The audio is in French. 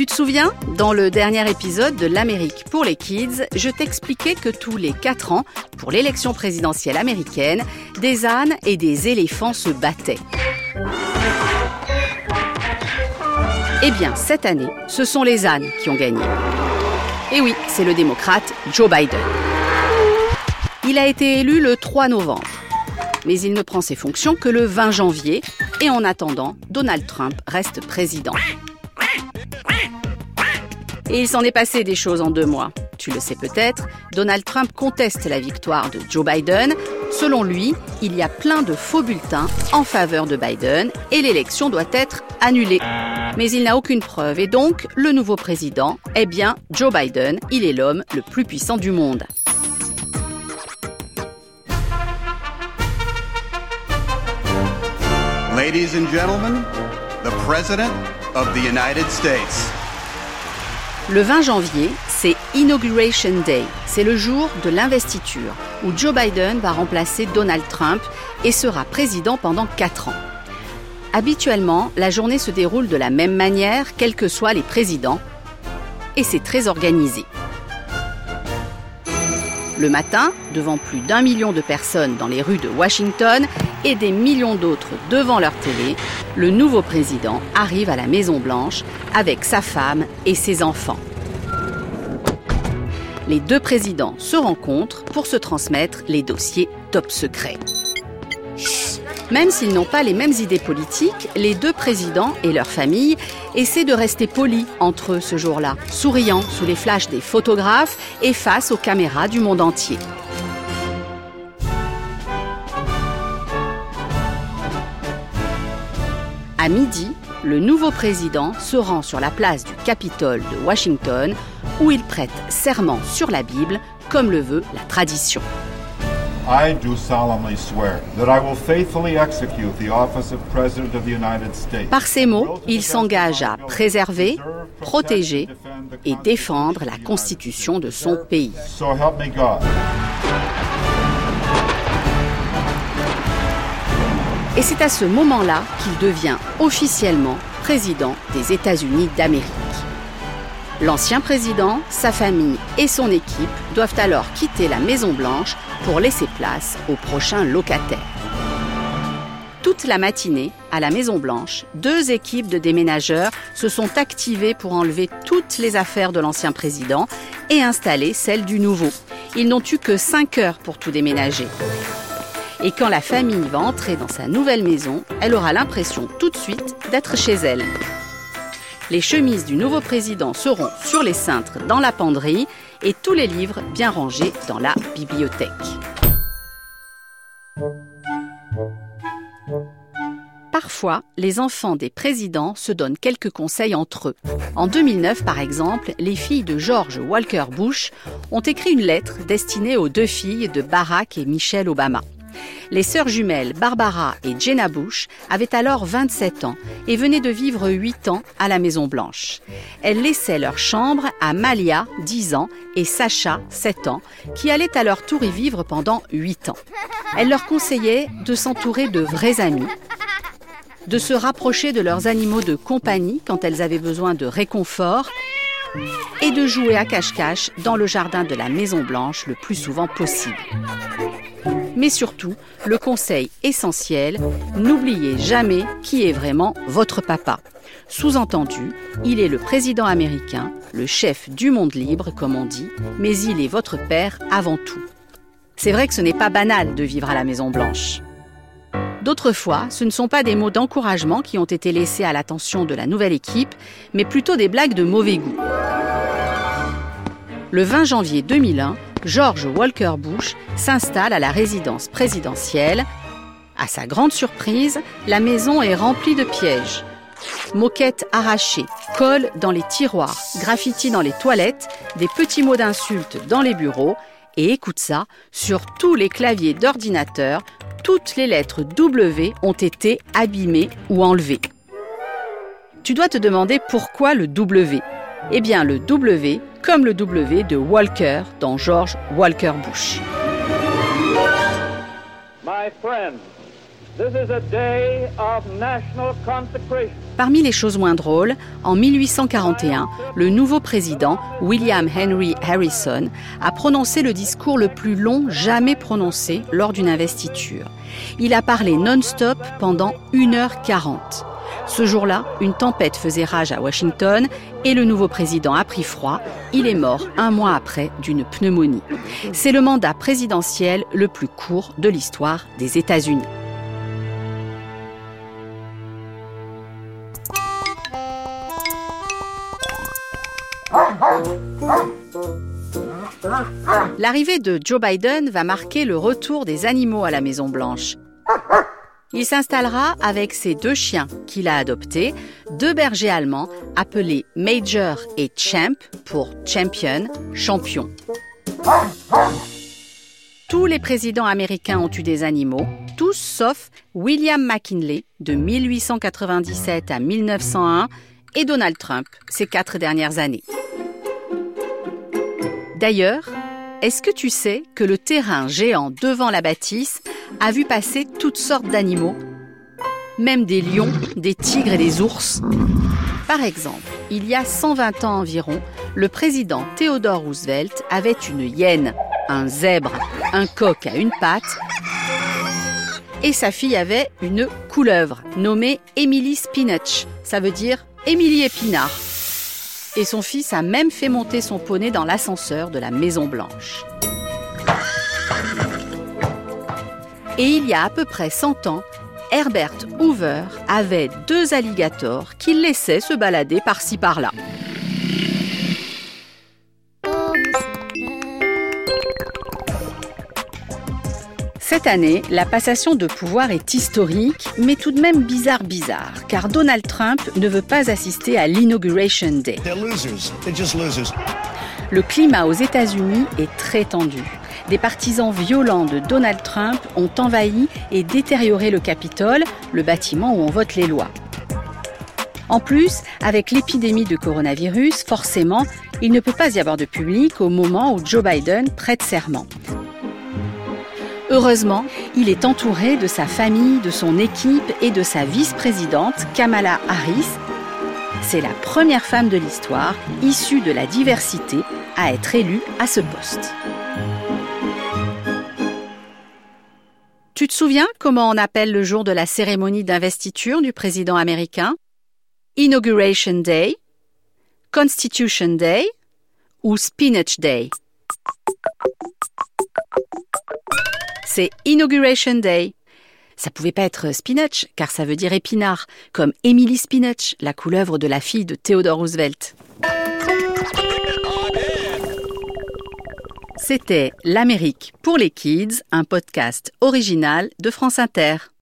Tu te souviens? Dans le dernier épisode de L'Amérique pour les Kids, je t'expliquais que tous les 4 ans, pour l'élection présidentielle américaine, des ânes et des éléphants se battaient. Eh bien, cette année, ce sont les ânes qui ont gagné. Et oui, c'est le démocrate Joe Biden. Il a été élu le 3 novembre. Mais il ne prend ses fonctions que le 20 janvier. Et en attendant, Donald Trump reste président. Et il s'en est passé des choses en deux mois. Tu le sais peut-être, Donald Trump conteste la victoire de Joe Biden. Selon lui, il y a plein de faux bulletins en faveur de Biden et l'élection doit être annulée. Mais il n'a aucune preuve et donc le nouveau président est bien Joe Biden. Il est l'homme le plus puissant du monde. Ladies and gentlemen, the President of the United States. Le 20 janvier, c'est Inauguration Day. C'est le jour de l'investiture où Joe Biden va remplacer Donald Trump et sera président pendant 4 ans. Habituellement, la journée se déroule de la même manière, quels que soient les présidents, et c'est très organisé. Le matin, devant plus d'un million de personnes dans les rues de Washington et des millions d'autres devant leur télé, le nouveau président arrive à la Maison-Blanche avec sa femme et ses enfants. Les deux présidents se rencontrent pour se transmettre les dossiers top secrets. Même s'ils n'ont pas les mêmes idées politiques, les deux présidents et leurs familles essaient de rester polis entre eux ce jour-là, souriant sous les flashs des photographes et face aux caméras du monde entier. À midi, le nouveau président se rend sur la place du Capitole de Washington où il prête serment sur la Bible comme le veut la tradition. I do solemnly swear that I will faithfully execute the office of President of the United States. Par ces mots, il s'engage à préserver, protéger et défendre la constitution de son pays. So help me God. Et c'est à ce moment-là qu'il devient officiellement président des États-Unis d'Amérique. L'ancien président, sa famille et son équipe doivent alors quitter la Maison-Blanche pour laisser place au prochain locataire. Toute la matinée, à la Maison-Blanche, deux équipes de déménageurs se sont activées pour enlever toutes les affaires de l'ancien président et installer celles du nouveau. Ils n'ont eu que cinq heures pour tout déménager. Et quand la famille va entrer dans sa nouvelle maison, elle aura l'impression tout de suite d'être chez elle. Les chemises du nouveau président seront sur les cintres dans la penderie et tous les livres bien rangés dans la bibliothèque. Parfois, les enfants des présidents se donnent quelques conseils entre eux. En 2009, par exemple, les filles de George Walker Bush ont écrit une lettre destinée aux deux filles de Barack et Michelle Obama. Les sœurs jumelles Barbara et Jenna Bush avaient alors 27 ans et venaient de vivre 8 ans à la Maison Blanche. Elles laissaient leur chambre à Malia, 10 ans, et Sacha, 7 ans, qui allaient à leur tour y vivre pendant 8 ans. Elles leur conseillaient de s'entourer de vrais amis, de se rapprocher de leurs animaux de compagnie quand elles avaient besoin de réconfort et de jouer à cache-cache dans le jardin de la Maison Blanche le plus souvent possible. Mais surtout, le conseil essentiel, n'oubliez jamais qui est vraiment votre papa. Sous-entendu, il est le président américain, le chef du monde libre, comme on dit, mais il est votre père avant tout. C'est vrai que ce n'est pas banal de vivre à la Maison Blanche. D'autres fois, ce ne sont pas des mots d'encouragement qui ont été laissés à l'attention de la nouvelle équipe, mais plutôt des blagues de mauvais goût. Le 20 janvier 2001, George Walker Bush s'installe à la résidence présidentielle. À sa grande surprise, la maison est remplie de pièges. Moquettes arrachées, colle dans les tiroirs, graffitis dans les toilettes, des petits mots d'insultes dans les bureaux, et écoute ça, sur tous les claviers d'ordinateur, toutes les lettres W ont été abîmées ou enlevées. Tu dois te demander pourquoi le W. Eh bien, le W comme le W de Walker dans George Walker Bush. My Parmi les choses moins drôles, en 1841, le nouveau président, William Henry Harrison, a prononcé le discours le plus long jamais prononcé lors d'une investiture. Il a parlé non-stop pendant 1h40. Ce jour-là, une tempête faisait rage à Washington et le nouveau président a pris froid. Il est mort un mois après d'une pneumonie. C'est le mandat présidentiel le plus court de l'histoire des États-Unis. L'arrivée de Joe Biden va marquer le retour des animaux à la Maison Blanche. Il s'installera avec ses deux chiens qu'il a adoptés, deux bergers allemands appelés Major et Champ pour champion, champion. Tous les présidents américains ont eu des animaux, tous sauf William McKinley de 1897 à 1901 et Donald Trump ces quatre dernières années. D'ailleurs, est-ce que tu sais que le terrain géant devant la bâtisse a vu passer toutes sortes d'animaux? Même des lions, des tigres et des ours. Par exemple, il y a 120 ans environ, le président Theodore Roosevelt avait une hyène, un zèbre, un coq à une patte et sa fille avait une couleuvre nommée Emily Spinach. Ça veut dire Émilie Épinard et son fils a même fait monter son poney dans l'ascenseur de la Maison Blanche. Et il y a à peu près 100 ans, Herbert Hoover avait deux alligators qu'il laissait se balader par-ci par-là. Cette année, la passation de pouvoir est historique, mais tout de même bizarre bizarre, car Donald Trump ne veut pas assister à l'Inauguration Day. Le climat aux États-Unis est très tendu. Des partisans violents de Donald Trump ont envahi et détérioré le Capitole, le bâtiment où on vote les lois. En plus, avec l'épidémie de coronavirus, forcément, il ne peut pas y avoir de public au moment où Joe Biden prête serment. Heureusement, il est entouré de sa famille, de son équipe et de sa vice-présidente, Kamala Harris. C'est la première femme de l'histoire, issue de la diversité, à être élue à ce poste. Tu te souviens comment on appelle le jour de la cérémonie d'investiture du président américain? Inauguration Day, Constitution Day ou Spinach Day? C'est Inauguration Day. Ça pouvait pas être spinach, car ça veut dire épinard, comme Emily Spinach, la couleuvre de la fille de Theodore Roosevelt. C'était L'Amérique pour les Kids, un podcast original de France Inter.